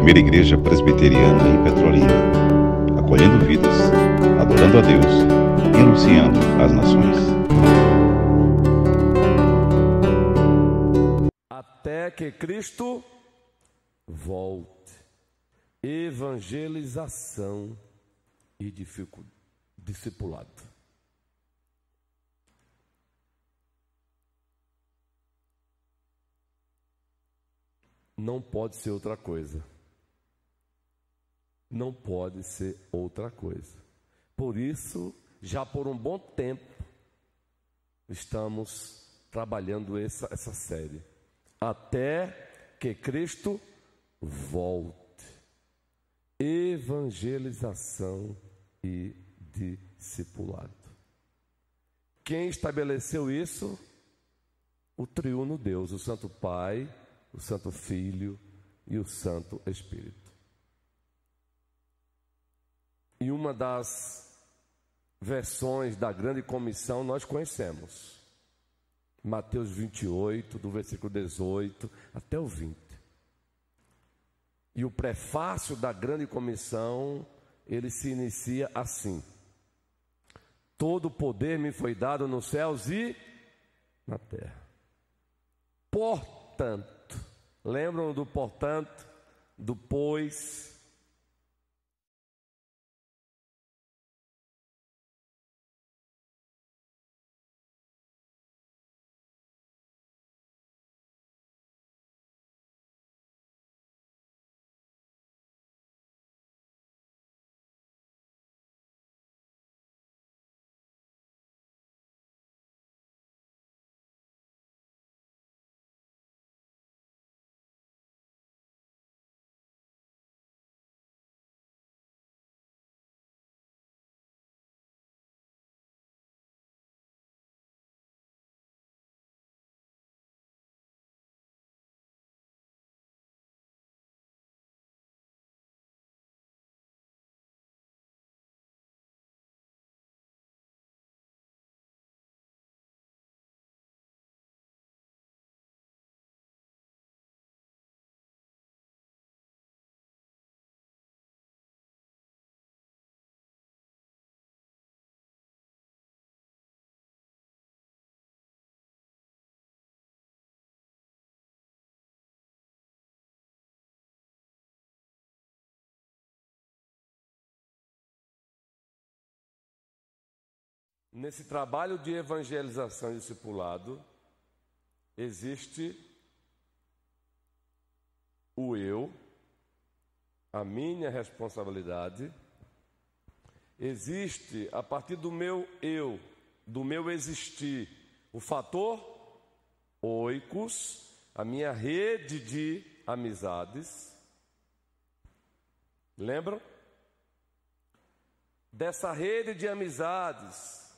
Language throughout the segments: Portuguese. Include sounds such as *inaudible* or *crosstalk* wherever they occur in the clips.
primeira igreja presbiteriana em Petrolina, acolhendo vidas, adorando a Deus e anunciando às nações. Até que Cristo volte. Evangelização e discipulado. não pode ser outra coisa. Não pode ser outra coisa. Por isso, já por um bom tempo, estamos trabalhando essa, essa série. Até que Cristo volte. Evangelização e discipulado. Quem estabeleceu isso? O triuno Deus, o Santo Pai, o Santo Filho e o Santo Espírito. E uma das versões da grande comissão nós conhecemos. Mateus 28, do versículo 18 até o 20. E o prefácio da grande comissão, ele se inicia assim: Todo o poder me foi dado nos céus e na terra. Portanto, Lembram do portanto, do pois? Nesse trabalho de evangelização e discipulado, existe o eu, a minha responsabilidade, existe a partir do meu eu, do meu existir, o fator oicos, a minha rede de amizades. Lembram? Dessa rede de amizades,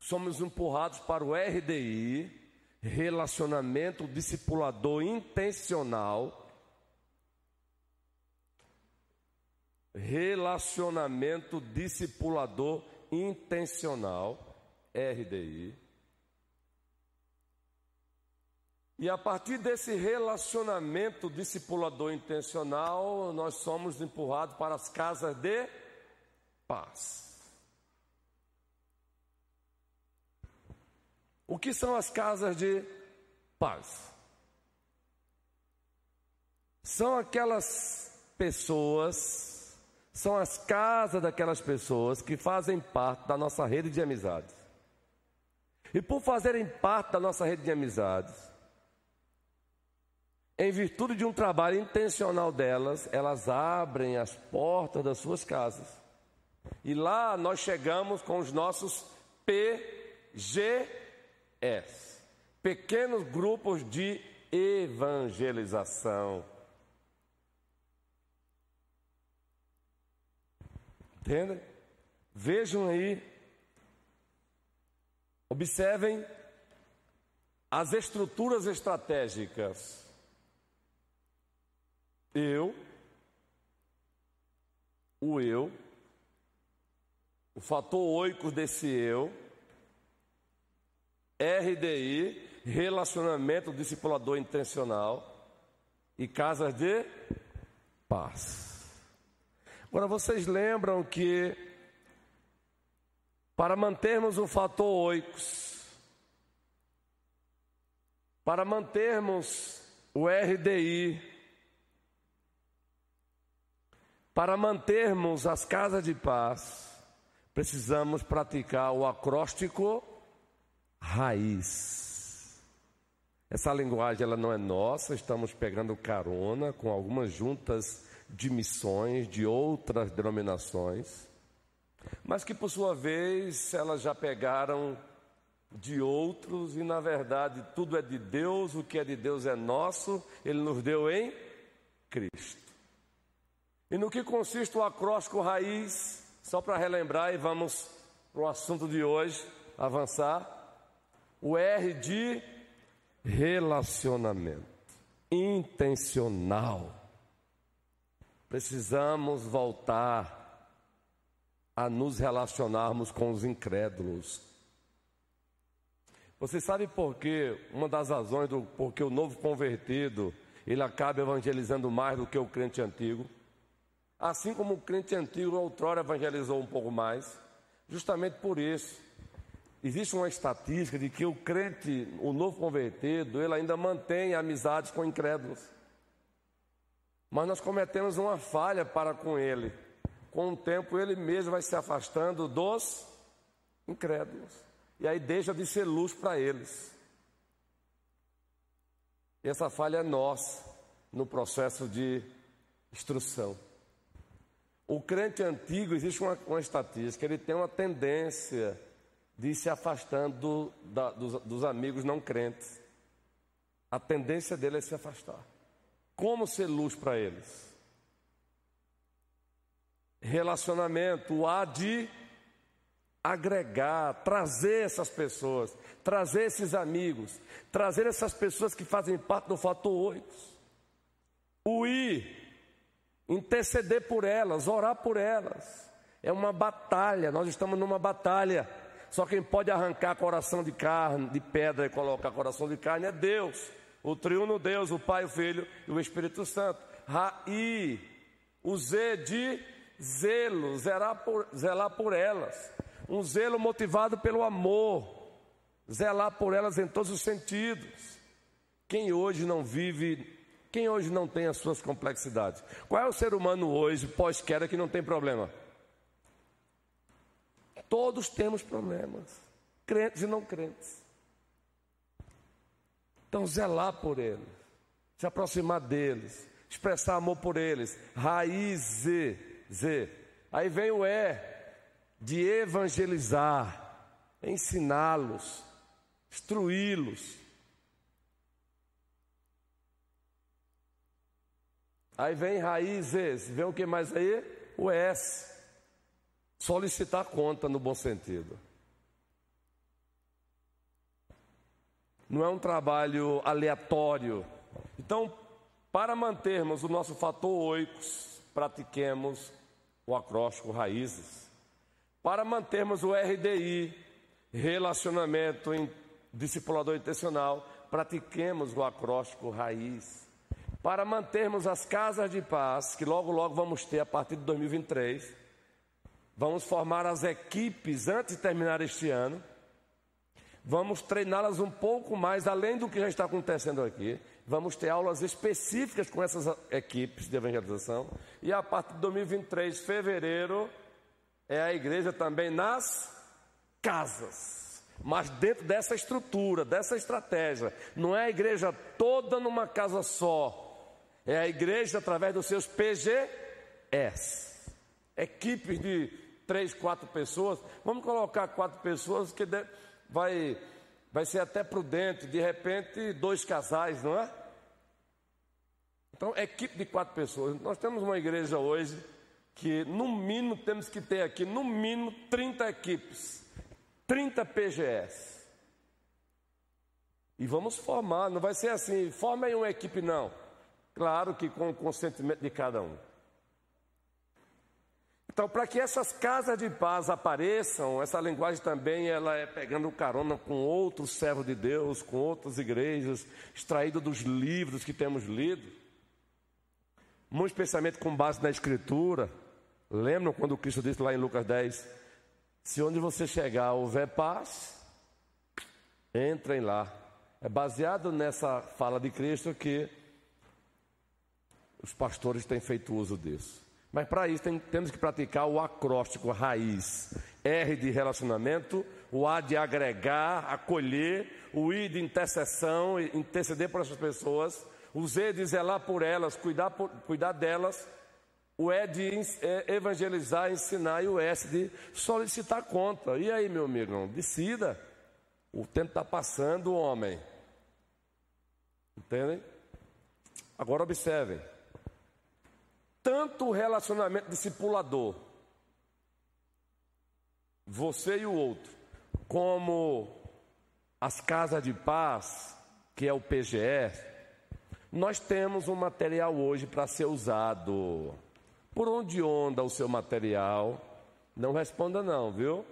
somos empurrados para o RDI, relacionamento discipulador intencional. Relacionamento discipulador intencional, RDI. E a partir desse relacionamento discipulador intencional, nós somos empurrados para as casas de paz. O que são as casas de paz? São aquelas pessoas, são as casas daquelas pessoas que fazem parte da nossa rede de amizades. E por fazerem parte da nossa rede de amizades, em virtude de um trabalho intencional delas, elas abrem as portas das suas casas. E lá nós chegamos com os nossos PG S. Pequenos grupos de evangelização. Entendem? Vejam aí, observem as estruturas estratégicas. Eu, o eu, o fator oico desse eu, RDI, Relacionamento Discipulador Intencional, e casas de paz. Agora vocês lembram que para mantermos o fator oicos, para mantermos o RDI, para mantermos as casas de paz, precisamos praticar o acróstico raiz. Essa linguagem ela não é nossa, estamos pegando carona com algumas juntas de missões de outras denominações, mas que por sua vez elas já pegaram de outros e na verdade tudo é de Deus, o que é de Deus é nosso, ele nos deu em Cristo. E no que consiste o acróstico raiz, só para relembrar e vamos para o assunto de hoje, avançar. O R de relacionamento intencional. Precisamos voltar a nos relacionarmos com os incrédulos. Você sabe por quê? Uma das razões do porque o novo convertido ele acaba evangelizando mais do que o crente antigo. Assim como o crente antigo outrora evangelizou um pouco mais, justamente por isso Existe uma estatística de que o crente, o novo convertido, ele ainda mantém amizades com incrédulos. Mas nós cometemos uma falha para com ele. Com o tempo, ele mesmo vai se afastando dos incrédulos. E aí deixa de ser luz para eles. E essa falha é nossa no processo de instrução. O crente antigo, existe uma, uma estatística, ele tem uma tendência de se afastando da, dos, dos amigos não crentes. A tendência dele é se afastar. Como ser luz para eles? Relacionamento, o há de agregar, trazer essas pessoas, trazer esses amigos, trazer essas pessoas que fazem parte do fator 8. O ir, interceder por elas, orar por elas. É uma batalha, nós estamos numa batalha. Só quem pode arrancar coração de carne, de pedra e colocar coração de carne é Deus. O triuno Deus, o Pai, o Filho e o Espírito Santo. Raí, o Z de zelo, zelar por, zelar por elas. Um zelo motivado pelo amor, zelar por elas em todos os sentidos. Quem hoje não vive, quem hoje não tem as suas complexidades? Qual é o ser humano hoje, pós-queda, que não tem problema? Todos temos problemas, crentes e não crentes. Então, zelar por eles, se aproximar deles, expressar amor por eles. Raiz Z, Z. Aí vem o E, de evangelizar, ensiná-los, instruí-los. Aí vem raízes, vem o que mais aí? O S. Solicitar conta no bom sentido. Não é um trabalho aleatório. Então, para mantermos o nosso fator oicos, pratiquemos o acróstico raízes. Para mantermos o RDI, relacionamento em discipulador intencional, pratiquemos o acróstico raiz. Para mantermos as casas de paz, que logo logo vamos ter a partir de 2023, Vamos formar as equipes antes de terminar este ano. Vamos treiná-las um pouco mais, além do que já está acontecendo aqui. Vamos ter aulas específicas com essas equipes de evangelização. E a partir de 2023, fevereiro, é a igreja também nas casas. Mas dentro dessa estrutura, dessa estratégia. Não é a igreja toda numa casa só. É a igreja através dos seus PGS. Equipes de três, quatro pessoas, vamos colocar quatro pessoas que vai, vai ser até prudente, de repente, dois casais, não é? Então, equipe de quatro pessoas. Nós temos uma igreja hoje que, no mínimo, temos que ter aqui, no mínimo, 30 equipes, 30 PGS. E vamos formar, não vai ser assim, forma aí uma equipe, não. Claro que com o consentimento de cada um. Então, para que essas casas de paz apareçam, essa linguagem também ela é pegando carona com outros servos de Deus, com outras igrejas, extraído dos livros que temos lido. muito especialmente com base na Escritura. Lembram quando Cristo disse lá em Lucas 10: Se onde você chegar houver paz, entrem lá. É baseado nessa fala de Cristo que os pastores têm feito uso disso. Mas para isso tem, temos que praticar o acróstico raiz. R de relacionamento, o A de agregar, acolher, o I de intercessão, interceder por essas pessoas, o Z de zelar por elas, cuidar, por, cuidar delas, o E de é, evangelizar, ensinar e o S de solicitar conta. E aí, meu amigo, decida. O tempo está passando, homem. Entendem? Agora observem. Tanto o relacionamento discipulador, você e o outro, como as casas de paz, que é o PGE, nós temos um material hoje para ser usado. Por onde onda o seu material? Não responda não, viu?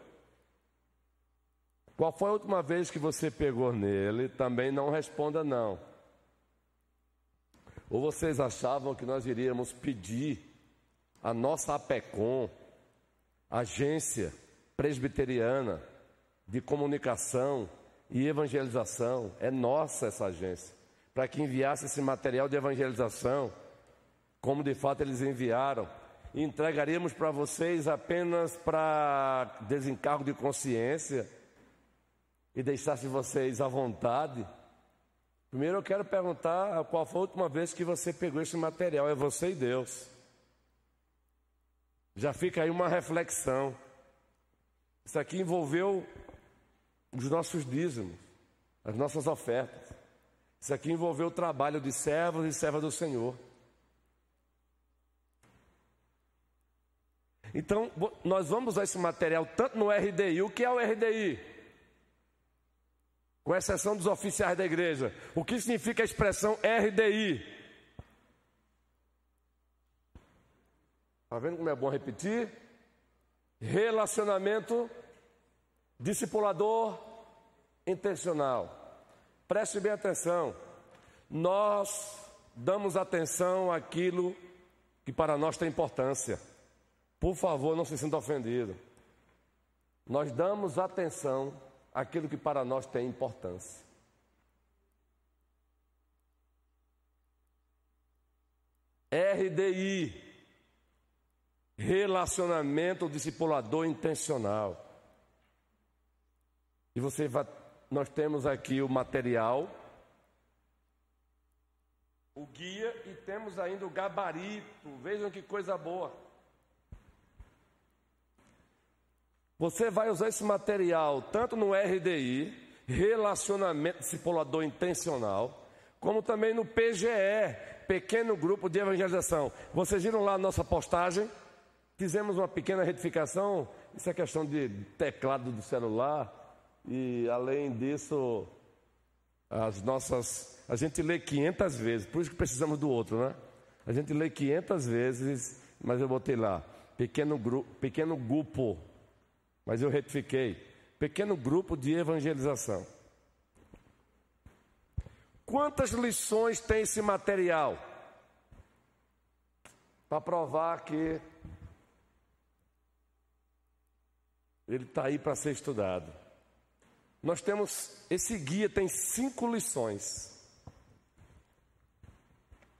Qual foi a última vez que você pegou nele? Também não responda não. Ou vocês achavam que nós iríamos pedir a nossa APECOM, agência presbiteriana de comunicação e evangelização, é nossa essa agência, para que enviasse esse material de evangelização, como de fato eles enviaram, e entregaríamos para vocês apenas para desencargo de consciência e deixasse vocês à vontade. Primeiro eu quero perguntar qual foi a última vez que você pegou esse material. É você e Deus. Já fica aí uma reflexão. Isso aqui envolveu os nossos dízimos, as nossas ofertas. Isso aqui envolveu o trabalho de servos e servas do Senhor. Então, nós vamos usar esse material tanto no RDI. O que é o RDI? Com exceção dos oficiais da igreja. O que significa a expressão RDI? Está vendo como é bom repetir? Relacionamento discipulador intencional. Preste bem atenção. Nós damos atenção àquilo que para nós tem importância. Por favor, não se sinta ofendido. Nós damos atenção aquilo que para nós tem importância. RDI Relacionamento discipulador intencional. E você vai, nós temos aqui o material, o guia e temos ainda o gabarito. Vejam que coisa boa. Você vai usar esse material tanto no RDI, Relacionamento Discipulador Intencional, como também no PGE, Pequeno Grupo de Evangelização. Vocês viram lá a nossa postagem? Fizemos uma pequena retificação, isso é questão de teclado do celular, e além disso, as nossas. A gente lê 500 vezes, por isso que precisamos do outro, né? A gente lê 500 vezes, mas eu botei lá, pequeno, grupo, pequeno grupo mas eu retifiquei. Pequeno grupo de evangelização. Quantas lições tem esse material? Para provar que ele está aí para ser estudado. Nós temos, esse guia tem cinco lições,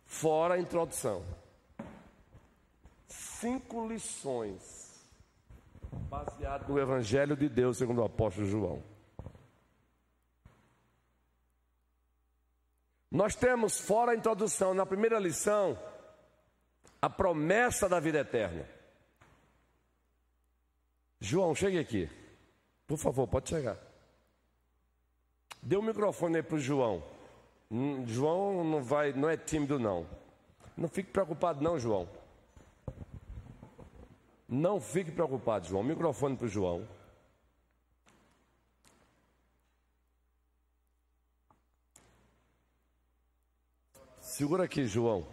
fora a introdução. Cinco lições baseado no Evangelho de Deus, segundo o apóstolo João. Nós temos, fora a introdução, na primeira lição, a promessa da vida eterna. João, chegue aqui. Por favor, pode chegar. Dê o um microfone aí para o João. Hum, João não vai, não é tímido não. Não fique preocupado não, João. Não fique preocupado, João. Microfone para o João. Segura aqui, João.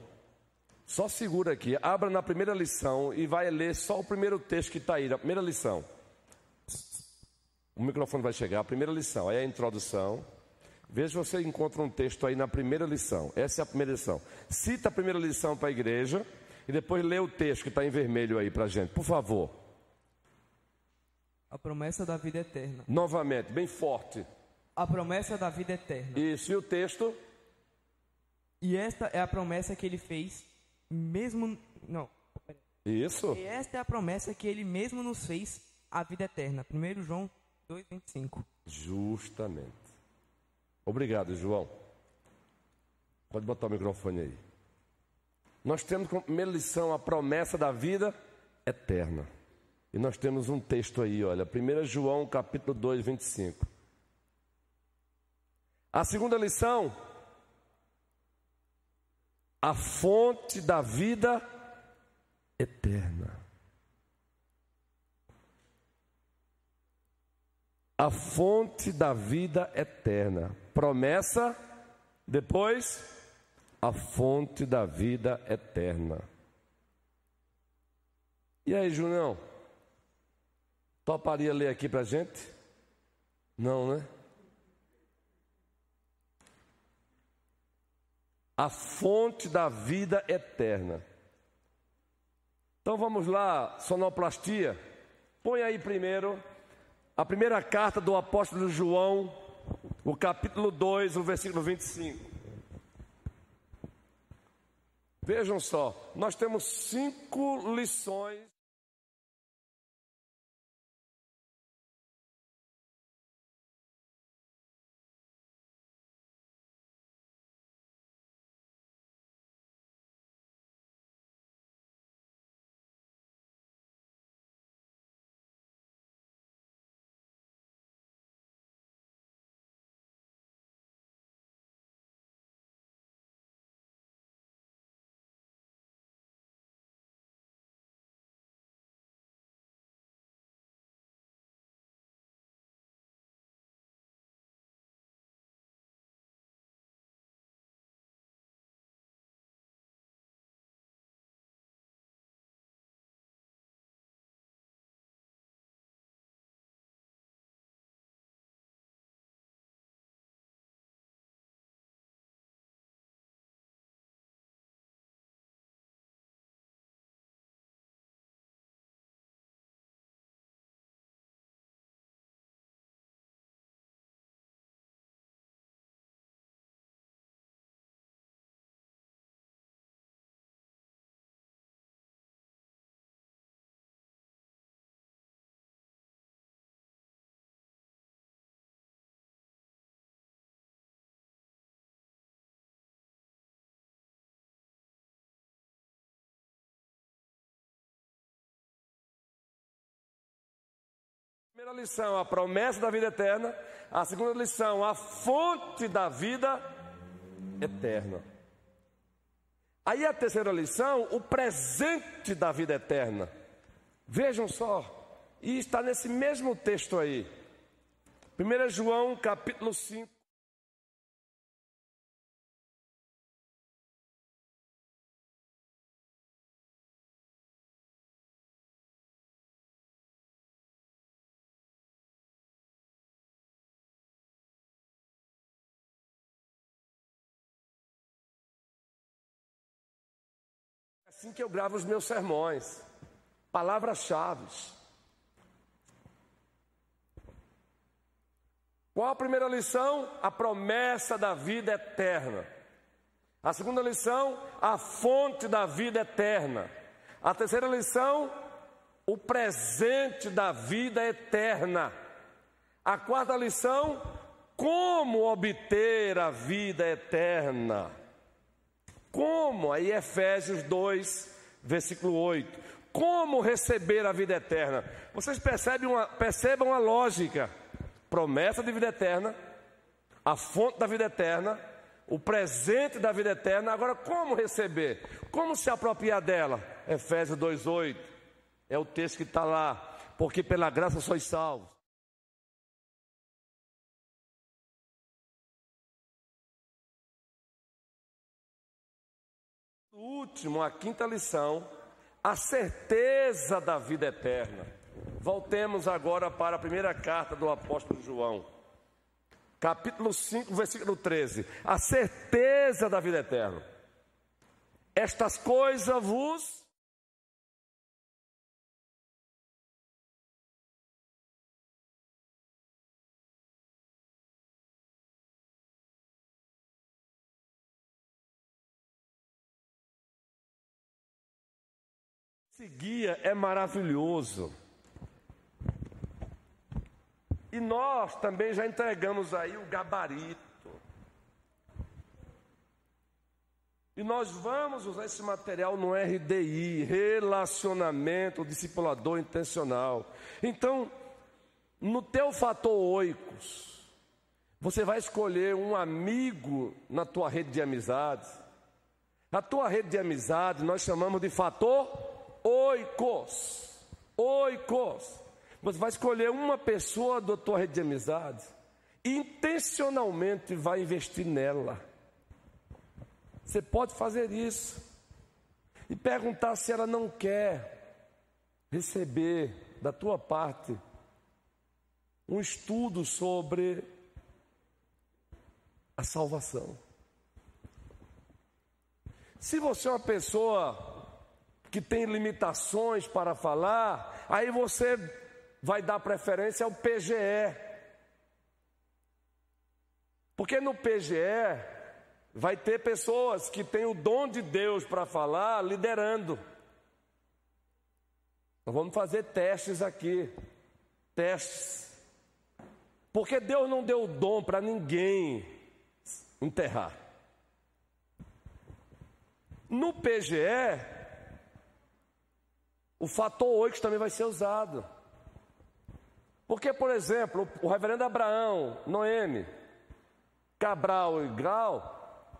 Só segura aqui. Abra na primeira lição e vai ler só o primeiro texto que está aí, na primeira lição. O microfone vai chegar, a primeira lição. Aí é a introdução. Veja se você encontra um texto aí na primeira lição. Essa é a primeira lição. Cita a primeira lição para a igreja e depois lê o texto que está em vermelho aí para a gente, por favor. A promessa da vida eterna. Novamente, bem forte. A promessa da vida eterna. Isso, e o texto? E esta é a promessa que ele fez, mesmo. Não. Isso. E esta é a promessa que ele mesmo nos fez, a vida eterna. 1 João 2,25. Justamente. Obrigado, João. Pode botar o microfone aí. Nós temos como primeira lição a promessa da vida eterna. E nós temos um texto aí, olha, 1 João capítulo 2, 25. A segunda lição, a fonte da vida eterna. A fonte da vida eterna promessa, depois a fonte da vida eterna. E aí, Junão? Toparia ler aqui para gente? Não, né? A fonte da vida eterna. Então vamos lá, sonoplastia. Põe aí primeiro a primeira carta do apóstolo João, o capítulo 2, o versículo 25. Vejam só, nós temos cinco lições. Primeira lição, a promessa da vida eterna. A segunda lição, a fonte da vida eterna. Aí a terceira lição, o presente da vida eterna. Vejam só, e está nesse mesmo texto aí. 1 João capítulo 5. Assim que eu gravo os meus sermões. Palavras-chave. Qual a primeira lição? A promessa da vida eterna. A segunda lição, a fonte da vida eterna. A terceira lição, o presente da vida eterna. A quarta lição, como obter a vida eterna. Como? Aí Efésios 2, versículo 8. Como receber a vida eterna? Vocês percebem uma, percebam a lógica. Promessa de vida eterna, a fonte da vida eterna, o presente da vida eterna. Agora, como receber? Como se apropriar dela? Efésios 2,8 é o texto que está lá. Porque pela graça sois salvos. Último, a quinta lição, a certeza da vida eterna. Voltemos agora para a primeira carta do apóstolo João, capítulo 5, versículo 13. A certeza da vida eterna. Estas coisas vos Esse guia é maravilhoso. E nós também já entregamos aí o gabarito. E nós vamos usar esse material no RDI, Relacionamento Discipulador Intencional. Então, no teu fator oicos, você vai escolher um amigo na tua rede de amizades. A tua rede de amizade nós chamamos de fator oikos. Oikos. Você vai escolher uma pessoa da tua rede de amizades intencionalmente vai investir nela. Você pode fazer isso e perguntar se ela não quer receber da tua parte um estudo sobre a salvação. Se você é uma pessoa que tem limitações para falar, aí você vai dar preferência ao PGE. Porque no PGE vai ter pessoas que têm o dom de Deus para falar liderando. Nós vamos fazer testes aqui. Testes. Porque Deus não deu o dom para ninguém enterrar. No PGE, o fator 8 também vai ser usado. Porque, por exemplo, o reverendo Abraão, Noemi, Cabral e Grau,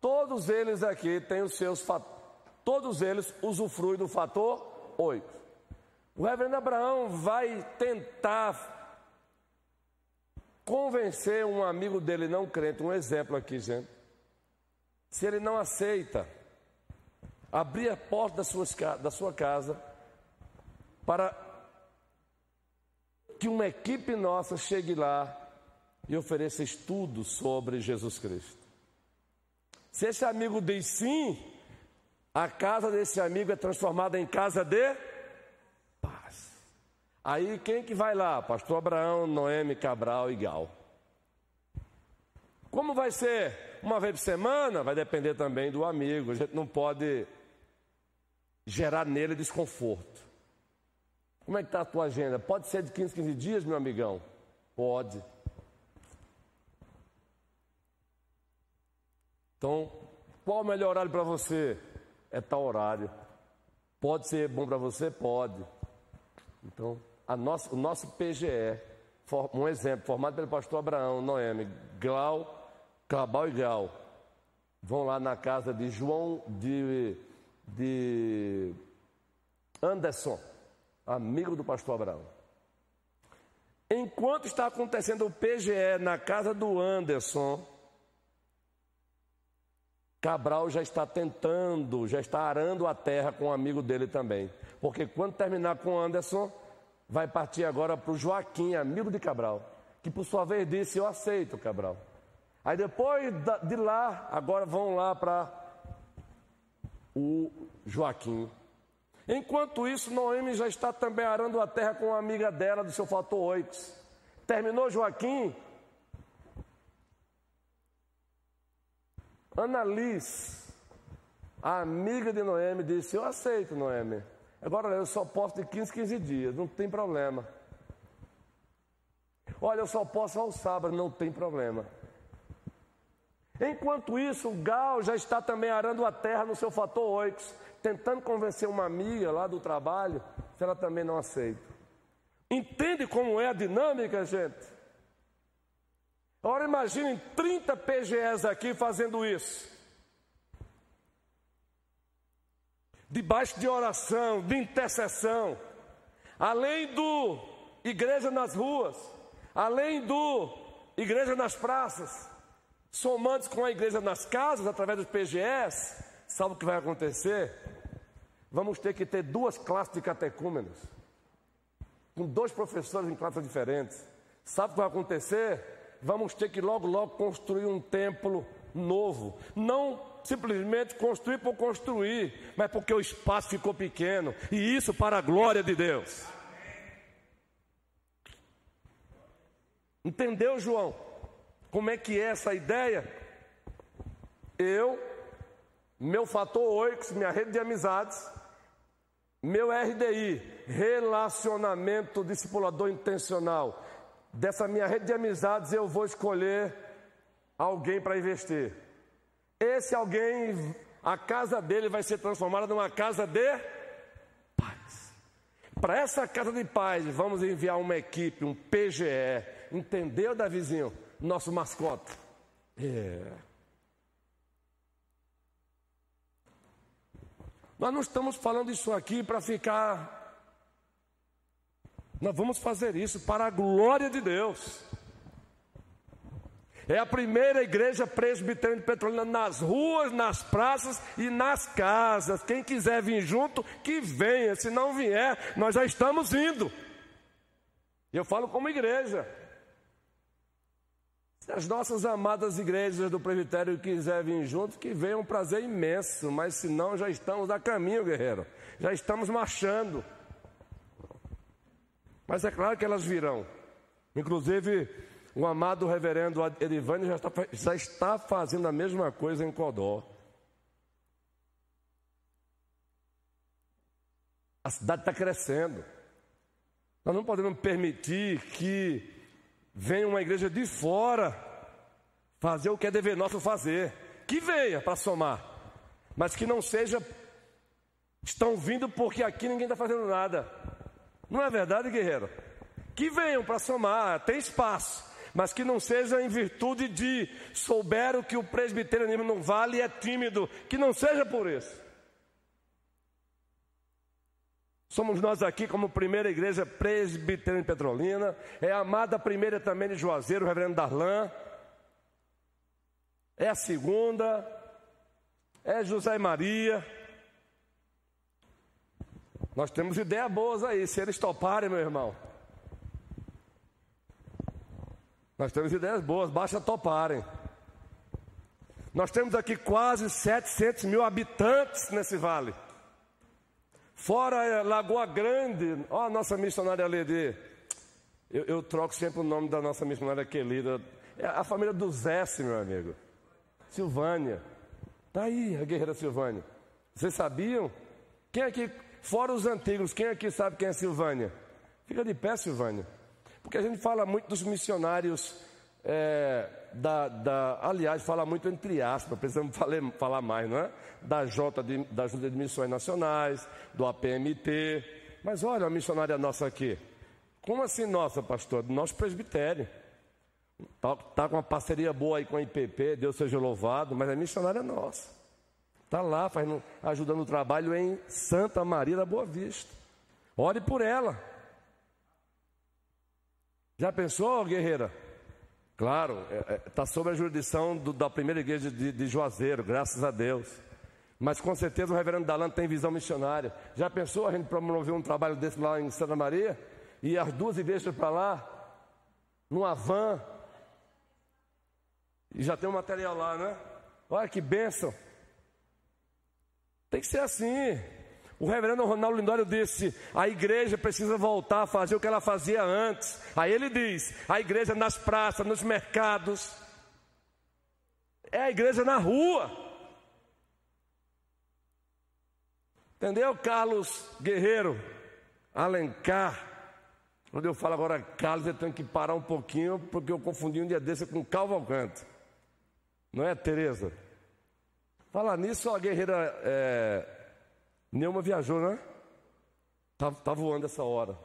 todos eles aqui têm os seus todos eles usufruem do fator 8. O reverendo Abraão vai tentar convencer um amigo dele não crente, um exemplo aqui, gente. Se ele não aceita, abrir a porta da sua, da sua casa para que uma equipe nossa chegue lá e ofereça estudo sobre Jesus Cristo. Se esse amigo diz sim, a casa desse amigo é transformada em casa de paz. Aí quem que vai lá? Pastor Abraão, Noemi, Cabral e Gal. Como vai ser? Uma vez por semana? Vai depender também do amigo. A gente não pode gerar nele desconforto. Como é que está a tua agenda? Pode ser de 15, 15 dias, meu amigão? Pode. Então, qual o melhor horário para você? É tal horário. Pode ser bom para você? Pode. Então, nossa, o nosso PGE, um exemplo, formado pelo pastor Abraão, Noemi, Glau, Cabal e Glau, vão lá na casa de João de de Anderson, amigo do pastor Abraão. Enquanto está acontecendo o PGE na casa do Anderson, Cabral já está tentando, já está arando a terra com um amigo dele também. Porque quando terminar com Anderson, vai partir agora para o Joaquim, amigo de Cabral, que por sua vez disse: Eu aceito, Cabral. Aí depois de lá, agora vão lá para o Joaquim. Enquanto isso, Noemi já está também arando a terra com uma amiga dela do seu fator 8. Terminou Joaquim? Ana Liz, a amiga de Noemi, disse: Eu aceito, Noemi. Agora eu só posso de 15, 15 dias, não tem problema. Olha, eu só posso ao sábado, não tem problema. Enquanto isso, o Gal já está também arando a terra no seu fator 8, tentando convencer uma amiga lá do trabalho, se ela também não aceita. Entende como é a dinâmica, gente? Agora imaginem 30 PGEs aqui fazendo isso. Debaixo de oração, de intercessão. Além do igreja nas ruas, além do igreja nas praças somando com a igreja nas casas, através dos PGS, sabe o que vai acontecer? Vamos ter que ter duas classes de catecúmenos, com dois professores em classes diferentes. Sabe o que vai acontecer? vamos ter que logo, logo construir um templo novo. Não simplesmente construir por construir, mas porque o espaço ficou pequeno. E isso para a glória de Deus. Entendeu, João? Como é que é essa ideia? Eu, meu fator Oix, minha rede de amizades, meu RDI, relacionamento discipulador intencional. Dessa minha rede de amizades eu vou escolher alguém para investir. Esse alguém, a casa dele vai ser transformada numa casa de paz. Para essa casa de paz, vamos enviar uma equipe, um PGE. Entendeu, Davizinho? Nosso mascote. É. Nós não estamos falando isso aqui para ficar. Nós vamos fazer isso para a glória de Deus. É a primeira igreja presbiteriana de Petrolina nas ruas, nas praças e nas casas. Quem quiser vir junto, que venha. Se não vier, nós já estamos indo. Eu falo como igreja. Se as nossas amadas igrejas do presbitério quiserem vir junto, que venham um prazer imenso. Mas se não, já estamos a caminho, guerreiro. Já estamos marchando. Mas é claro que elas virão. Inclusive, o amado reverendo Edivânio já está, já está fazendo a mesma coisa em Codó. A cidade está crescendo. Nós não podemos permitir que venha uma igreja de fora fazer o que é dever nosso fazer. Que venha para somar, mas que não seja. Estão vindo porque aqui ninguém está fazendo nada. Não é verdade, guerreiro? Que venham para somar, tem espaço mas que não seja em virtude de souberam que o presbiterianismo não vale e é tímido, que não seja por isso. Somos nós aqui como primeira igreja presbiteriana Petrolina, é a amada primeira também de Juazeiro, o reverendo Darlan, é a segunda, é José Maria. Nós temos ideias boas aí, se eles toparem, meu irmão. Nós temos ideias boas, basta toparem. Nós temos aqui quase 700 mil habitantes nesse vale. Fora Lagoa Grande, ó a nossa missionária Lede. Eu, eu, troco sempre o nome da nossa missionária querida. É a família do Zé, meu amigo. Silvânia. Tá aí a guerreira Silvânia. Vocês sabiam? Quem aqui, fora os antigos, quem aqui sabe quem é Silvânia? Fica de pé, Silvânia. Porque a gente fala muito dos missionários, é, da, da, aliás, fala muito entre aspas, precisamos falar, falar mais, não é? Da, J de, da Junta de Missões Nacionais, do APMT. Mas olha a missionária nossa aqui. Como assim nossa, pastor? Do nosso presbitério. Está tá com uma parceria boa aí com a IPP, Deus seja louvado, mas a missionária é nossa. Está lá, fazendo, ajudando o trabalho em Santa Maria da Boa Vista. Ore por ela. Já pensou, guerreira? Claro, está é, é, tá sob a jurisdição do, da primeira igreja de, de, Juazeiro, graças a Deus. Mas com certeza o reverendo Dalan tem visão missionária. Já pensou a gente promover um trabalho desse lá em Santa Maria? E as duas igrejas para lá, numa van. E já tem um material lá, né? Olha que bênção. Tem que ser assim. O reverendo Ronaldo Lindório disse: a igreja precisa voltar a fazer o que ela fazia antes. Aí ele diz: a igreja nas praças, nos mercados, é a igreja na rua. Entendeu, Carlos Guerreiro? Alencar. Quando eu falo agora Carlos, eu tenho que parar um pouquinho, porque eu confundi um dia desse com Calvalcante. Não é, Tereza? Falar nisso, a guerreira é, Neuma viajou, né? Tá, tá voando essa hora.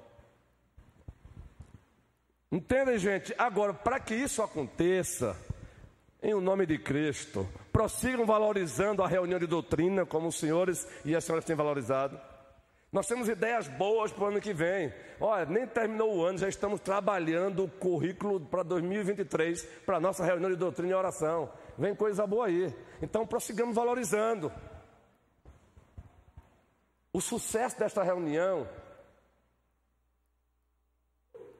Entendem, gente? Agora, para que isso aconteça, em o nome de Cristo, prossigam valorizando a reunião de doutrina, como os senhores e as senhoras têm valorizado. Nós temos ideias boas para o ano que vem. Olha, nem terminou o ano, já estamos trabalhando o currículo para 2023, para a nossa reunião de doutrina e oração. Vem coisa boa aí. Então, prossigamos valorizando. O sucesso desta reunião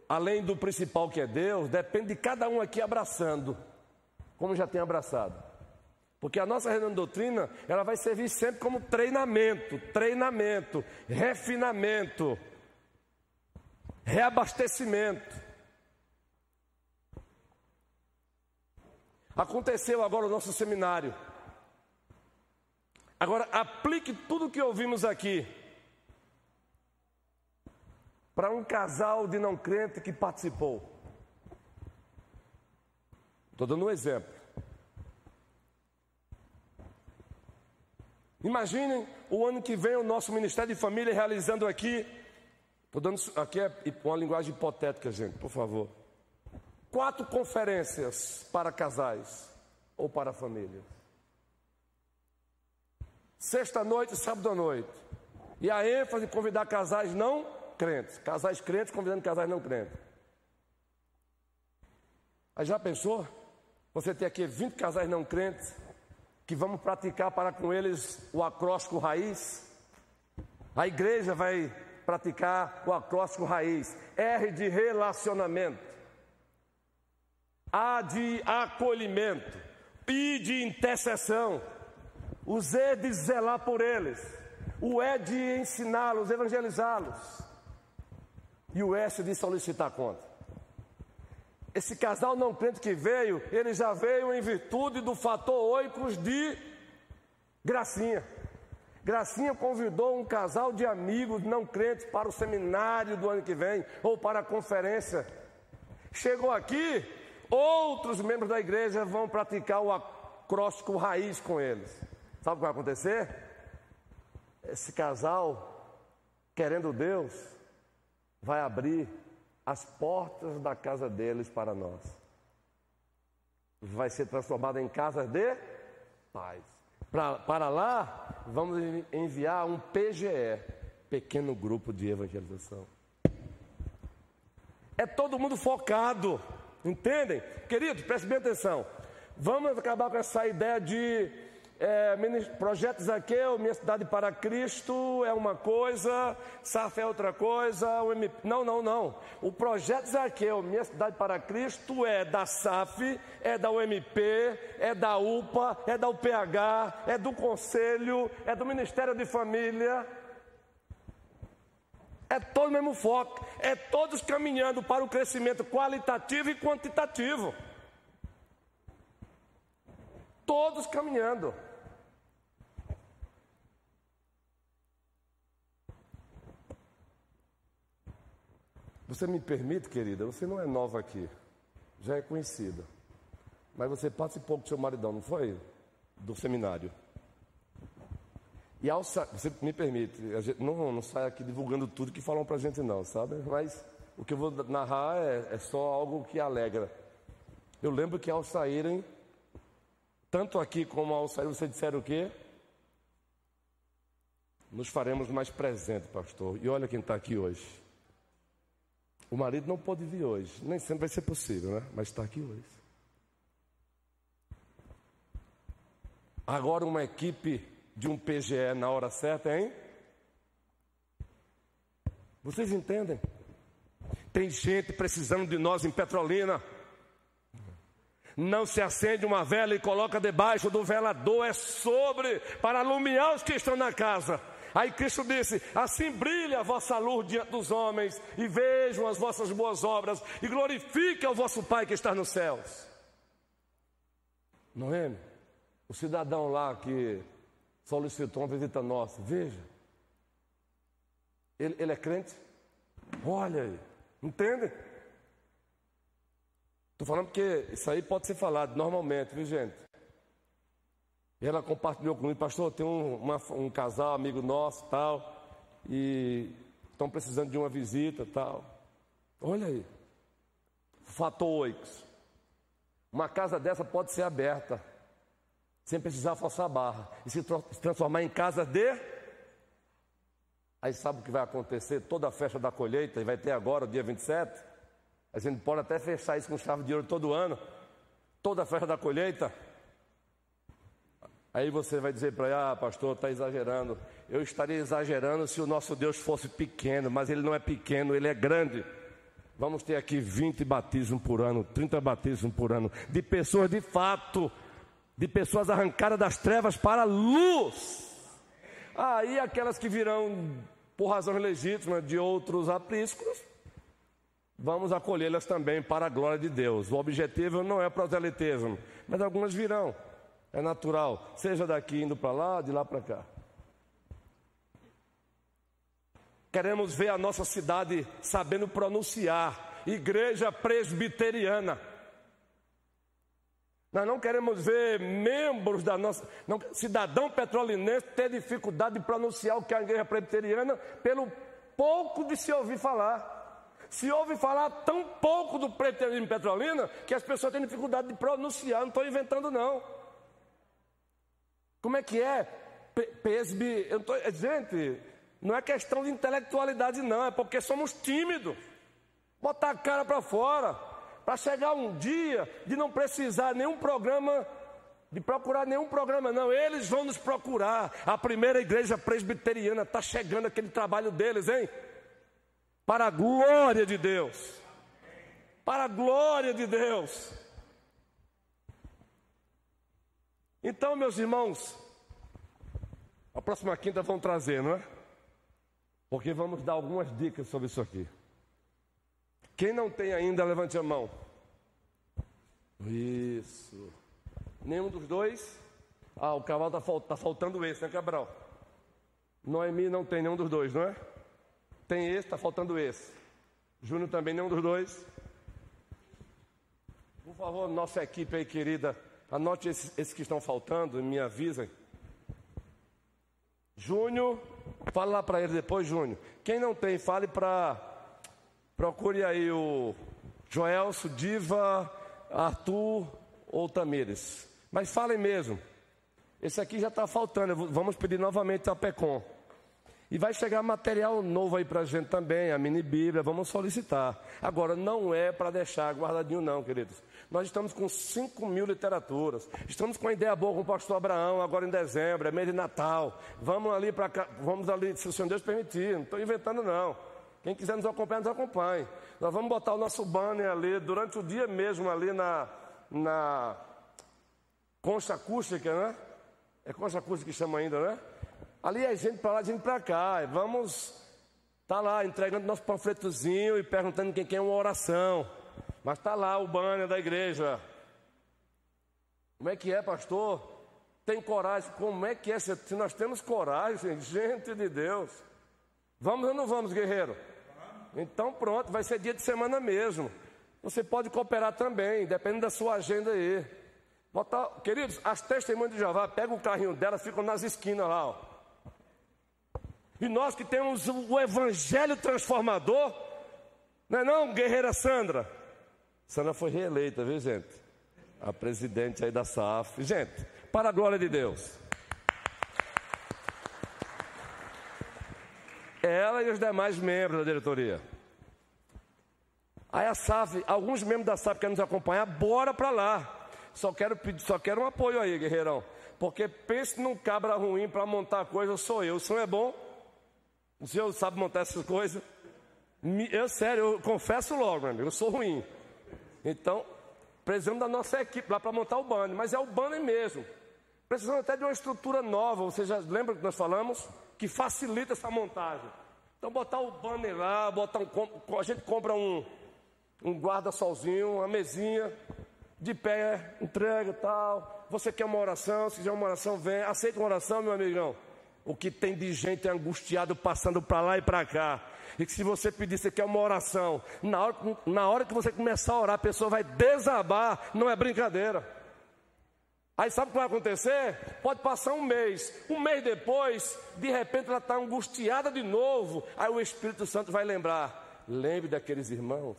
além do principal que é Deus, depende de cada um aqui abraçando, como já tem abraçado. Porque a nossa reunião de doutrina, ela vai servir sempre como treinamento, treinamento, refinamento, reabastecimento. Aconteceu agora o nosso seminário. Agora aplique tudo o que ouvimos aqui para um casal de não crente que participou. Estou dando um exemplo. Imaginem o ano que vem o nosso Ministério de Família realizando aqui. Estou dando aqui é uma linguagem hipotética, gente, por favor. Quatro conferências para casais ou para famílias. Sexta noite, sábado à noite. E a ênfase em convidar casais não crentes. Casais crentes convidando casais não crentes. Aí já pensou? Você tem aqui 20 casais não crentes que vamos praticar para com eles o acróstico raiz. A igreja vai praticar o acróstico raiz. R de relacionamento. A de acolhimento. I de intercessão. O Z de zelar por eles. O E de ensiná-los, evangelizá-los. E o S de solicitar conta. Esse casal não crente que veio, ele já veio em virtude do fator oicos de Gracinha. Gracinha convidou um casal de amigos não crentes para o seminário do ano que vem ou para a conferência. Chegou aqui, outros membros da igreja vão praticar o acróstico raiz com eles. Sabe o que vai acontecer? Esse casal, querendo Deus, vai abrir as portas da casa deles para nós. Vai ser transformada em casa de paz. Pra, para lá, vamos enviar um PGE pequeno grupo de evangelização. É todo mundo focado, entendem? Queridos, prestem bem atenção. Vamos acabar com essa ideia de é, projeto Zaqueu, Minha Cidade para Cristo é uma coisa, SAF é outra coisa, o MP... não, não, não. O projeto Zaqueu, Minha Cidade para Cristo é da SAF, é da UMP, é da UPA, é da UPH, é do Conselho, é do Ministério de Família. É todo o mesmo foco, é todos caminhando para o crescimento qualitativo e quantitativo. Todos caminhando. Você me permite, querida, você não é nova aqui, já é conhecida. Mas você participou com seu maridão, não foi? Do seminário. E ao sa... você me permite, gente não, não sai aqui divulgando tudo que falam pra gente, não, sabe? Mas o que eu vou narrar é, é só algo que alegra. Eu lembro que ao saírem, tanto aqui como ao sair, você disseram o quê? Nos faremos mais presentes, pastor. E olha quem está aqui hoje. O marido não pode vir hoje. Nem sempre vai ser possível, né? Mas está aqui hoje. Agora uma equipe de um PGE na hora certa, hein? Vocês entendem? Tem gente precisando de nós em Petrolina. Não se acende uma vela e coloca debaixo do velador, é sobre para alumiar os que estão na casa. Aí Cristo disse: Assim brilha a vossa luz diante dos homens, e vejam as vossas boas obras, e glorifique ao vosso Pai que está nos céus. Noemi, o cidadão lá que solicitou uma visita nossa, veja, ele, ele é crente? Olha aí, entende? Estou falando porque isso aí pode ser falado normalmente, viu gente? E ela compartilhou comigo, pastor, tem um, uma, um casal, amigo nosso, tal, e estão precisando de uma visita, tal. Olha aí, fator 8. Uma casa dessa pode ser aberta, sem precisar forçar a barra, e se, se transformar em casa de... Aí sabe o que vai acontecer? Toda a festa da colheita, e vai ter agora, dia 27, a gente pode até fechar isso com chave de ouro todo ano, toda a festa da colheita Aí você vai dizer para ele, ah, pastor, está exagerando. Eu estaria exagerando se o nosso Deus fosse pequeno, mas ele não é pequeno, ele é grande. Vamos ter aqui 20 batismos por ano, 30 batismos por ano, de pessoas de fato, de pessoas arrancadas das trevas para a luz. Aí aquelas que virão por razões legítimas de outros apriscos, vamos acolhê-las também para a glória de Deus. O objetivo não é proselitismo, mas algumas virão. É natural, seja daqui indo para lá, de lá para cá. Queremos ver a nossa cidade sabendo pronunciar. Igreja presbiteriana. Nós não queremos ver membros da nossa. Não, cidadão petrolinense ter dificuldade de pronunciar o que é a igreja presbiteriana pelo pouco de se ouvir falar. Se ouve falar tão pouco do presbiterianismo petrolina que as pessoas têm dificuldade de pronunciar. Não estou inventando, não. Como é que é? Presbi. Eu tô, gente, não é questão de intelectualidade, não, é porque somos tímidos. Botar a cara para fora, para chegar um dia de não precisar nenhum programa, de procurar nenhum programa, não. Eles vão nos procurar. A primeira igreja presbiteriana está chegando aquele trabalho deles, hein? Para a glória de Deus. Para a glória de Deus. Então, meus irmãos, a próxima quinta vão trazer, não é? Porque vamos dar algumas dicas sobre isso aqui. Quem não tem ainda, levante a mão. Isso. Nenhum dos dois? Ah, o cavalo está tá faltando esse, né, Cabral? Noemi não tem nenhum dos dois, não é? Tem esse, está faltando esse. Júnior também, nenhum dos dois. Por favor, nossa equipe aí, querida, anote esses, esses que estão faltando e me avisem. Júnior, Fala lá para ele depois, Júnior. Quem não tem, fale para. Procure aí o Joelso, Diva, Arthur ou Tamires. Mas falem mesmo. Esse aqui já está faltando. Vamos pedir novamente a PECOM. E vai chegar material novo aí para a gente também, a mini Bíblia, vamos solicitar. Agora, não é para deixar guardadinho, não, queridos. Nós estamos com 5 mil literaturas. Estamos com uma ideia boa com o pastor Abraão, agora em dezembro, é mês de Natal. Vamos ali para cá, vamos ali, se o Senhor Deus permitir. Não estou inventando, não. Quem quiser nos acompanhar, nos acompanhe. Nós vamos botar o nosso banner ali durante o dia mesmo, ali na, na concha acústica, né? É concha acústica que chama ainda, né? Ali é gente para lá, gente para cá. Vamos tá lá entregando nosso panfletozinho e perguntando quem quer uma oração. Mas está lá o banner da igreja. Como é que é, pastor? Tem coragem? Como é que é? Se nós temos coragem, *laughs* gente de Deus. Vamos ou não vamos, guerreiro? Então pronto, vai ser dia de semana mesmo. Você pode cooperar também, dependendo da sua agenda aí. Botar, queridos, as testemunhas de Jeová, pega o carrinho dela, ficam nas esquinas lá, ó. E nós que temos o evangelho transformador, não é não, guerreira Sandra? Sandra foi reeleita, viu gente? A presidente aí da SAF. Gente, para a glória de Deus. Ela e os demais membros da diretoria. Aí a SAF, alguns membros da SAF querem nos acompanhar, bora para lá. Só quero pedir, só quero um apoio aí, guerreirão. Porque pense num cabra ruim para montar coisa, sou eu. O senhor é bom? O senhor sabe montar essas coisas? Eu, sério, eu confesso logo, meu amigo, eu sou ruim. Então, precisamos da nossa equipe lá para montar o banner, mas é o banner mesmo. Precisamos até de uma estrutura nova, você já lembra que nós falamos? Que facilita essa montagem. Então, botar o banner lá, botar um, a gente compra um, um guarda-solzinho, uma mesinha, de pé, entrega e tal. Você quer uma oração, se quiser uma oração, vem. Aceita uma oração, meu amigão. O que tem de gente angustiado passando para lá e para cá. E que se você pedir, você quer uma oração, na hora, na hora que você começar a orar, a pessoa vai desabar, não é brincadeira. Aí sabe o que vai acontecer? Pode passar um mês, um mês depois, de repente ela está angustiada de novo. Aí o Espírito Santo vai lembrar: lembre daqueles irmãos.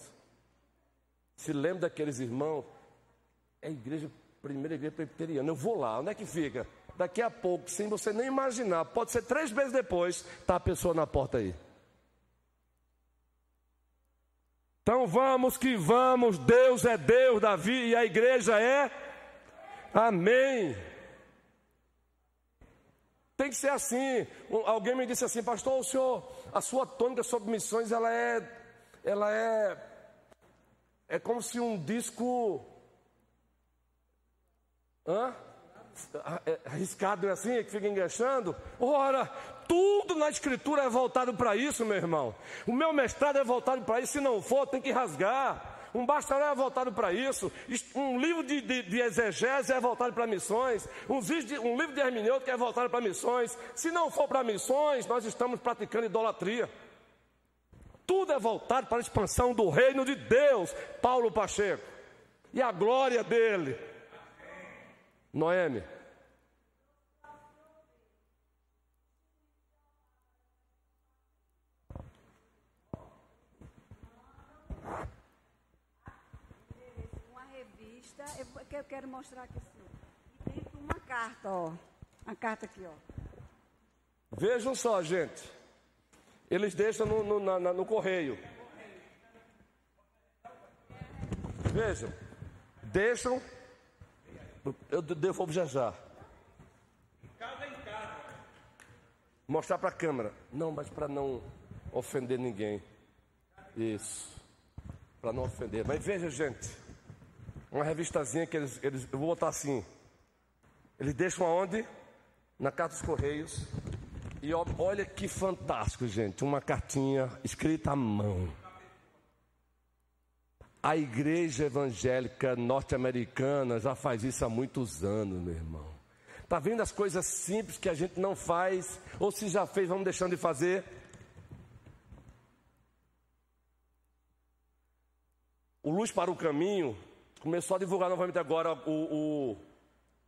Se lembre daqueles irmãos, é a igreja, primeira igreja presbiteriana. Eu vou lá, onde é que fica? Daqui a pouco, sem você nem imaginar, pode ser três meses depois, está a pessoa na porta aí. Então vamos que vamos, Deus é Deus, Davi, e a igreja é Amém. Tem que ser assim. Alguém me disse assim, pastor, o senhor, a sua tônica sobre missões, ela é, ela é É como se um disco. Hã? É, arriscado é assim, é que fica enganchando. Ora, tudo na escritura é voltado para isso, meu irmão. O meu mestrado é voltado para isso. Se não for, tem que rasgar. Um bacharel é voltado para isso. Um livro de, de, de exegese é voltado para missões. Um, um livro de hermenêutica é voltado para missões. Se não for para missões, nós estamos praticando idolatria. Tudo é voltado para a expansão do reino de Deus. Paulo Pacheco. E a glória dele. Noemi. que eu quero mostrar aqui assim. E dentro uma carta, ó. Uma carta aqui, ó. Vejam só, gente. Eles deixam no, no, na, no correio. Vejam. Deixam. Eu devolvo já já. Mostrar para a câmera. Não, mas para não ofender ninguém. Isso. Para não ofender. Mas veja, gente uma revistazinha que eles, eles eu vou botar assim. Eles deixam aonde? Na carta dos Correios. E olha que fantástico, gente. Uma cartinha escrita à mão. A igreja evangélica norte-americana já faz isso há muitos anos, meu irmão. Tá vendo as coisas simples que a gente não faz, ou se já fez, vamos deixando de fazer? O Luz para o Caminho começou a divulgar novamente agora o,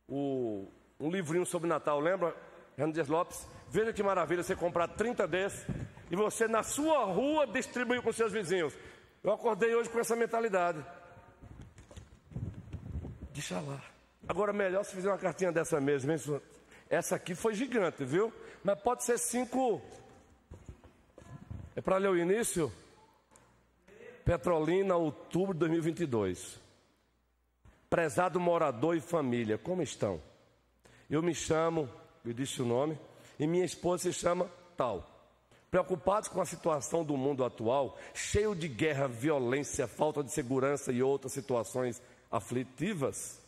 o, o um livrinho sobre Natal, lembra? Hernandes Lopes. Veja que maravilha você comprar 30 desses e você na sua rua distribuir com seus vizinhos. Eu acordei hoje com essa mentalidade. Deixa lá. Agora melhor se fizer uma cartinha dessa mesmo. Hein? Essa aqui foi gigante, viu? Mas pode ser cinco. É para ler o início? Petrolina, outubro de 2022. Prezado morador e família, como estão? Eu me chamo, eu disse o nome, e minha esposa se chama Tal. Preocupados com a situação do mundo atual, cheio de guerra, violência, falta de segurança e outras situações aflitivas,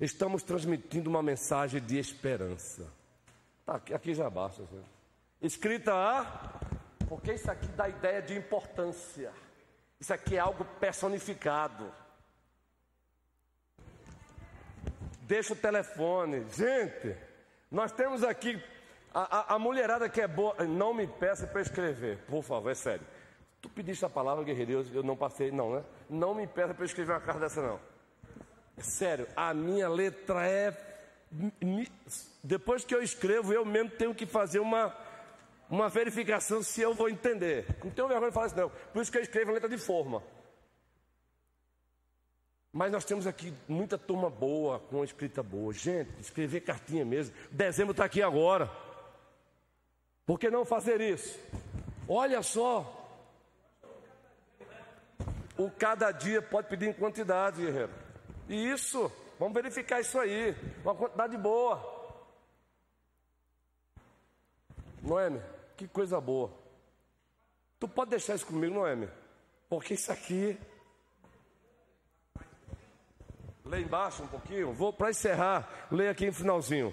estamos transmitindo uma mensagem de esperança. Tá, aqui já basta. Senhor. Escrita a. Porque isso aqui dá ideia de importância. Isso aqui é algo personificado. deixa o telefone. Gente, nós temos aqui a, a, a mulherada que é boa. Não me peça para escrever, por favor, é sério. Tu pediste a palavra, guerreiro, eu não passei, não, né? Não me peça para escrever uma carta dessa, não. É sério, a minha letra é. Depois que eu escrevo, eu mesmo tenho que fazer uma, uma verificação se eu vou entender. Não tenho vergonha de falar isso, não. Por isso que eu escrevo a letra de forma. Mas nós temos aqui muita turma boa, com escrita boa. Gente, escrever cartinha mesmo. Dezembro está aqui agora. Por que não fazer isso? Olha só. O cada dia pode pedir em quantidade, guerreiro. E isso, vamos verificar isso aí. Uma quantidade boa. Noemi, que coisa boa. Tu pode deixar isso comigo, Noemi? Porque isso aqui Lê embaixo um pouquinho. Vou para encerrar, lê aqui no finalzinho.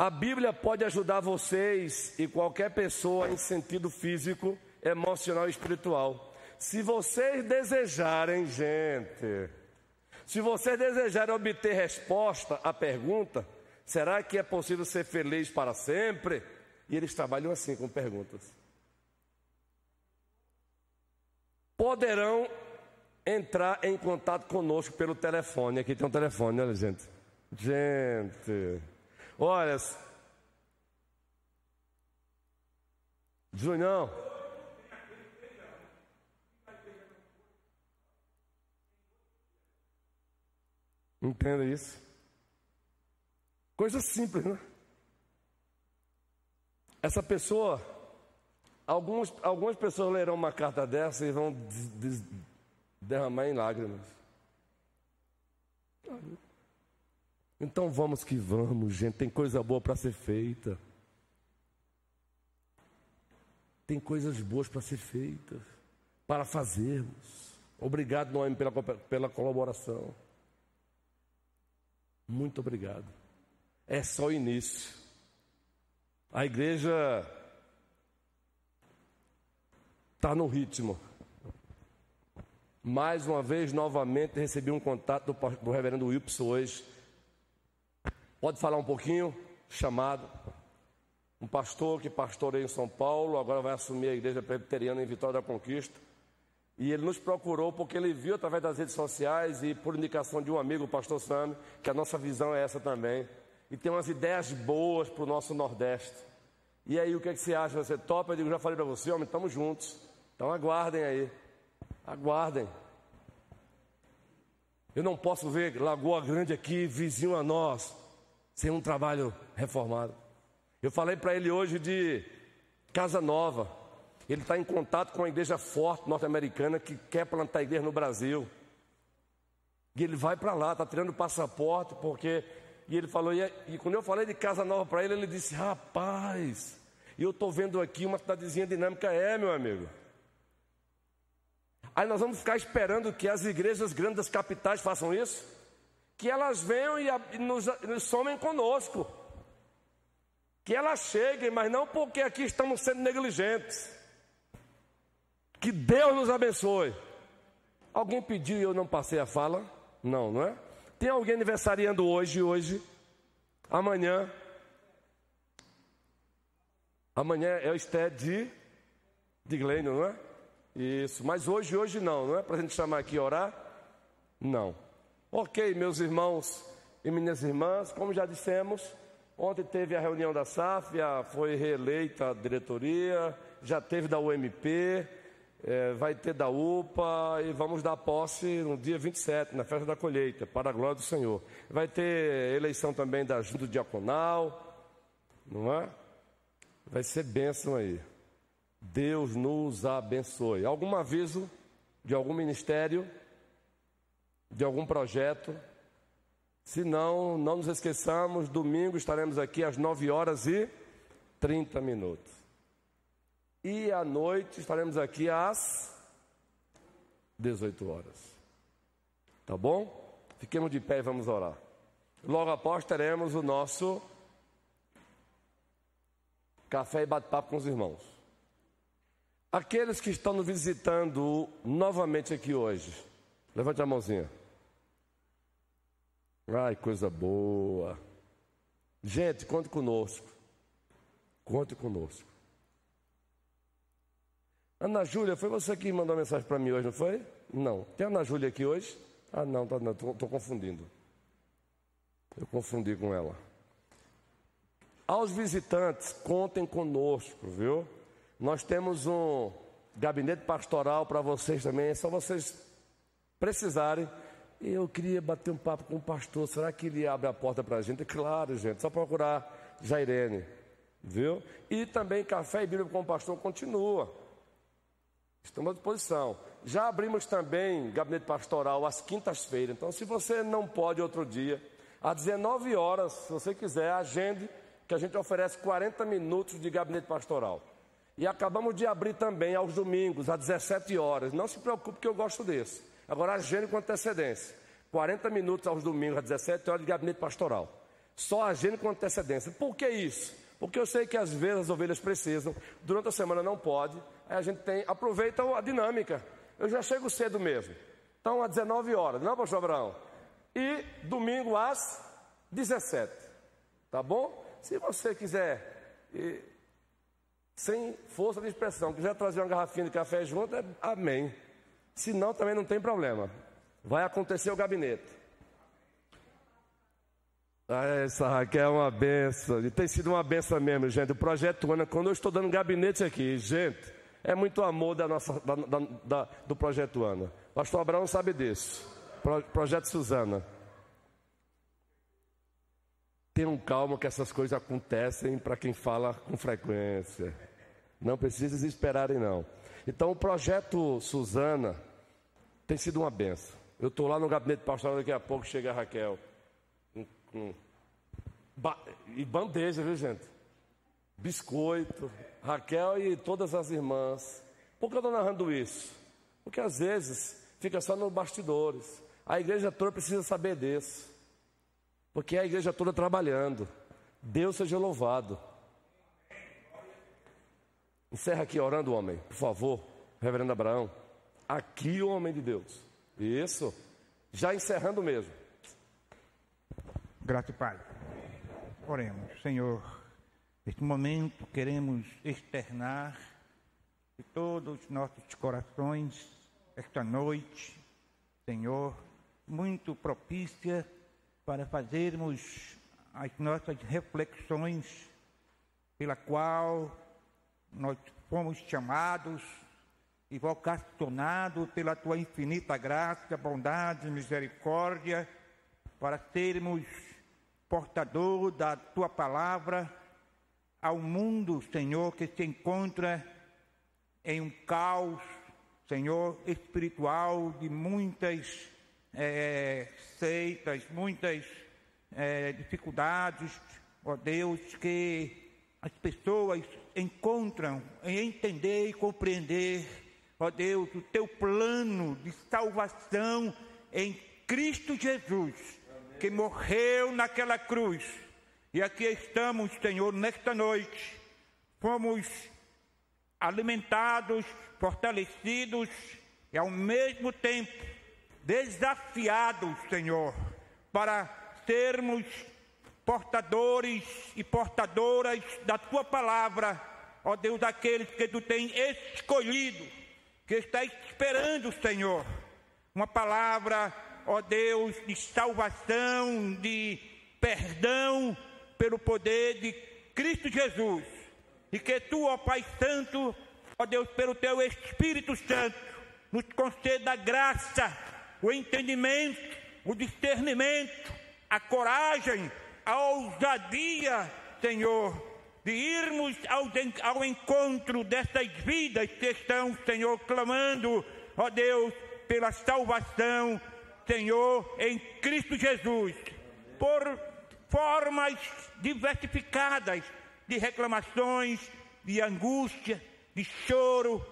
A Bíblia pode ajudar vocês e qualquer pessoa em sentido físico, emocional e espiritual. Se vocês desejarem, gente, se vocês desejarem obter resposta à pergunta, será que é possível ser feliz para sempre? E eles trabalham assim com perguntas. Poderão entrar em contato conosco pelo telefone. Aqui tem um telefone, olha, gente. Gente, olha. Junião. Entenda isso. Coisa simples, né? Essa pessoa, alguns, algumas pessoas lerão uma carta dessa e vão des, des, derramar em lágrimas. Então vamos que vamos, gente. Tem coisa boa para ser feita. Tem coisas boas para ser feitas, para fazermos. Obrigado, Noemi, pela, pela colaboração. Muito obrigado. É só o início. A igreja está no ritmo. Mais uma vez, novamente, recebi um contato do, do reverendo Wilson hoje. Pode falar um pouquinho? Chamado. Um pastor que pastoreia em São Paulo, agora vai assumir a igreja presbiteriana em Vitória da Conquista. E ele nos procurou porque ele viu através das redes sociais e por indicação de um amigo, o pastor Sam, que a nossa visão é essa também. E tem umas ideias boas para o nosso Nordeste. E aí, o que, é que você acha? Você topa? Eu digo, já falei para você, homem, estamos juntos. Então aguardem aí. Aguardem. Eu não posso ver Lagoa Grande aqui, vizinho a nós, sem um trabalho reformado. Eu falei para ele hoje de Casa Nova. Ele está em contato com uma igreja forte norte-americana que quer plantar igreja no Brasil. E ele vai para lá, está tirando passaporte, porque. E ele falou, e, e quando eu falei de casa nova para ele, ele disse: Rapaz, eu estou vendo aqui uma cidadezinha dinâmica. É, meu amigo. Aí nós vamos ficar esperando que as igrejas grandes das capitais façam isso? Que elas venham e, nos, nos somem conosco. Que elas cheguem, mas não porque aqui estamos sendo negligentes. Que Deus nos abençoe. Alguém pediu e eu não passei a fala? Não, não é? Tem alguém aniversariando hoje, hoje? Amanhã? Amanhã é o esté de, de Glênio, não é? Isso, mas hoje, hoje não, não é para a gente chamar aqui e orar? Não. Ok, meus irmãos e minhas irmãs, como já dissemos, ontem teve a reunião da SAF, foi reeleita a diretoria, já teve da UMP, é, vai ter da UPA e vamos dar posse no dia 27, na festa da colheita, para a glória do Senhor. Vai ter eleição também da Junta Diaconal, não é? Vai ser bênção aí. Deus nos abençoe. Algum aviso de algum ministério, de algum projeto? Se não, não nos esqueçamos, domingo estaremos aqui às 9 horas e 30 minutos. E à noite estaremos aqui às 18 horas. Tá bom? Fiquemos de pé e vamos orar. Logo após teremos o nosso café e bate-papo com os irmãos. Aqueles que estão nos visitando novamente aqui hoje, levante a mãozinha. Ai, coisa boa. Gente, conte conosco. Conte conosco. Ana Júlia, foi você que mandou mensagem para mim hoje, não foi? Não. Tem Ana Júlia aqui hoje? Ah, não, tá, não, estou confundindo. Eu confundi com ela. Aos visitantes, contem conosco, viu? Nós temos um gabinete pastoral para vocês também, é só vocês precisarem. Eu queria bater um papo com o pastor, será que ele abre a porta para a gente? Claro, gente, só procurar Jairene, viu? E também Café e Bíblia com o pastor continua. Estamos à disposição. Já abrimos também gabinete pastoral às quintas-feiras. Então, se você não pode outro dia, às 19 horas, se você quiser, agende, que a gente oferece 40 minutos de gabinete pastoral. E acabamos de abrir também aos domingos, às 17 horas. Não se preocupe que eu gosto desse. Agora agende com antecedência. 40 minutos aos domingos, às 17 horas de gabinete pastoral. Só agende com antecedência. Por que isso? Porque eu sei que às vezes as ovelhas precisam, durante a semana não pode, aí a gente tem, aproveita a dinâmica. Eu já chego cedo mesmo. Então, às 19 horas, não, pastor Abraão? E domingo às 17. Tá bom? Se você quiser, e, sem força de expressão, quiser trazer uma garrafinha de café junto, é, amém. Se não, também não tem problema. Vai acontecer o gabinete. Ah, essa Raquel é uma benção. E tem sido uma benção mesmo, gente. O projeto Ana, quando eu estou dando gabinete aqui, gente, é muito amor da nossa, da, da, da, do projeto Ana. Pastor Abraão sabe disso. Pro, projeto Suzana. Tenham calma que essas coisas acontecem para quem fala com frequência. Não precisa desesperarem, não. Então, o projeto Suzana tem sido uma benção. Eu estou lá no gabinete pastoral, daqui a pouco chega a Raquel com ba e bandeja, viu gente? Biscoito, Raquel e todas as irmãs. Por que eu estou narrando isso? Porque às vezes fica só nos bastidores. A igreja toda precisa saber disso. Porque é a igreja toda trabalhando. Deus seja louvado. Encerra aqui orando, homem, por favor, reverendo Abraão. Aqui o homem de Deus. Isso. Já encerrando mesmo. Grato Pai. Oremos, Senhor. Neste momento queremos externar de todos os nossos corações esta noite, Senhor, muito propícia para fazermos as nossas reflexões, pela qual nós fomos chamados e vocacionados pela tua infinita graça, bondade e misericórdia, para sermos portador da tua palavra ao mundo, Senhor, que se encontra em um caos, Senhor, espiritual de muitas é, seitas, muitas é, dificuldades, ó Deus, que as pessoas encontram em entender e compreender, ó Deus, o teu plano de salvação em Cristo Jesus, que morreu naquela cruz. E aqui estamos, Senhor, nesta noite. Fomos alimentados, fortalecidos e ao mesmo tempo desafiados, Senhor, para sermos portadores e portadoras da tua palavra, ó Deus, daqueles que tu tens escolhido, que está esperando, Senhor, uma palavra, ó Deus, de salvação, de perdão pelo poder de Cristo Jesus. E que tu, ó Pai Santo, ó Deus, pelo teu Espírito Santo, nos conceda a graça, o entendimento, o discernimento, a coragem, a ousadia, Senhor, de irmos ao, ao encontro dessas vidas que estão, Senhor, clamando, ó Deus, pela salvação, Senhor, em Cristo Jesus, por formas diversificadas de reclamações, de angústia, de choro,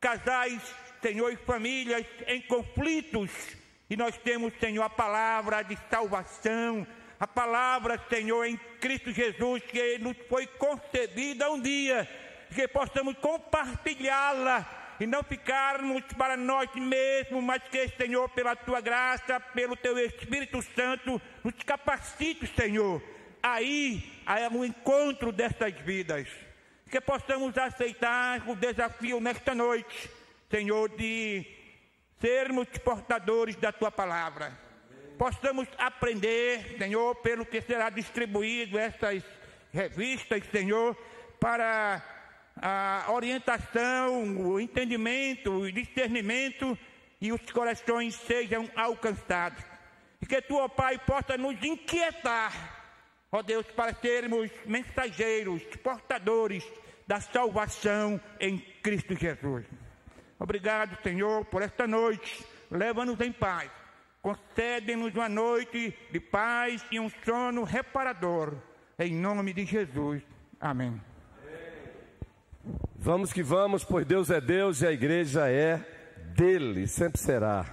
casais, Senhor, e famílias em conflitos, e nós temos, Senhor, a palavra de salvação, a palavra, Senhor, em Cristo Jesus, que nos foi concedida um dia, que possamos compartilhá-la e não ficarmos para nós mesmos, mas que, Senhor, pela tua graça, pelo teu Espírito Santo, nos capacite, Senhor, aí ao encontro destas vidas. Que possamos aceitar o desafio nesta noite, Senhor, de sermos portadores da tua palavra. Possamos aprender, Senhor, pelo que será distribuído essas revistas, Senhor, para a orientação, o entendimento, o discernimento e os corações sejam alcançados. E que tu, ó Pai, possa nos inquietar, ó Deus, para sermos mensageiros, portadores da salvação em Cristo Jesus. Obrigado, Senhor, por esta noite. Leva-nos em paz. Concede-nos uma noite de paz e um sono reparador. Em nome de Jesus. Amém. Vamos que vamos, pois Deus é Deus e a igreja é dele, sempre será.